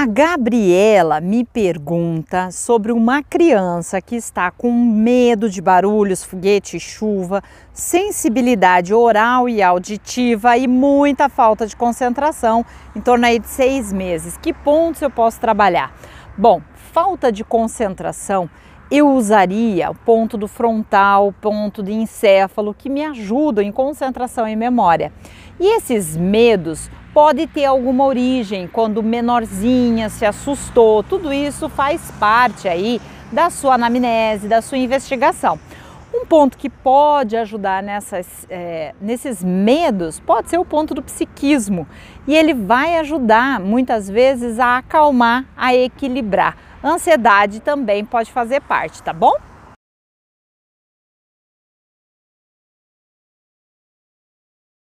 A Gabriela me pergunta sobre uma criança que está com medo de barulhos, foguete chuva, sensibilidade oral e auditiva e muita falta de concentração, em torno aí de seis meses. Que pontos eu posso trabalhar? Bom, falta de concentração eu usaria o ponto do frontal, ponto de encéfalo, que me ajudam em concentração e memória. E esses medos pode ter alguma origem, quando menorzinha se assustou, tudo isso faz parte aí da sua anamnese, da sua investigação. Um ponto que pode ajudar nessas, é, nesses medos pode ser o ponto do psiquismo e ele vai ajudar muitas vezes a acalmar, a equilibrar. Ansiedade também pode fazer parte, tá bom?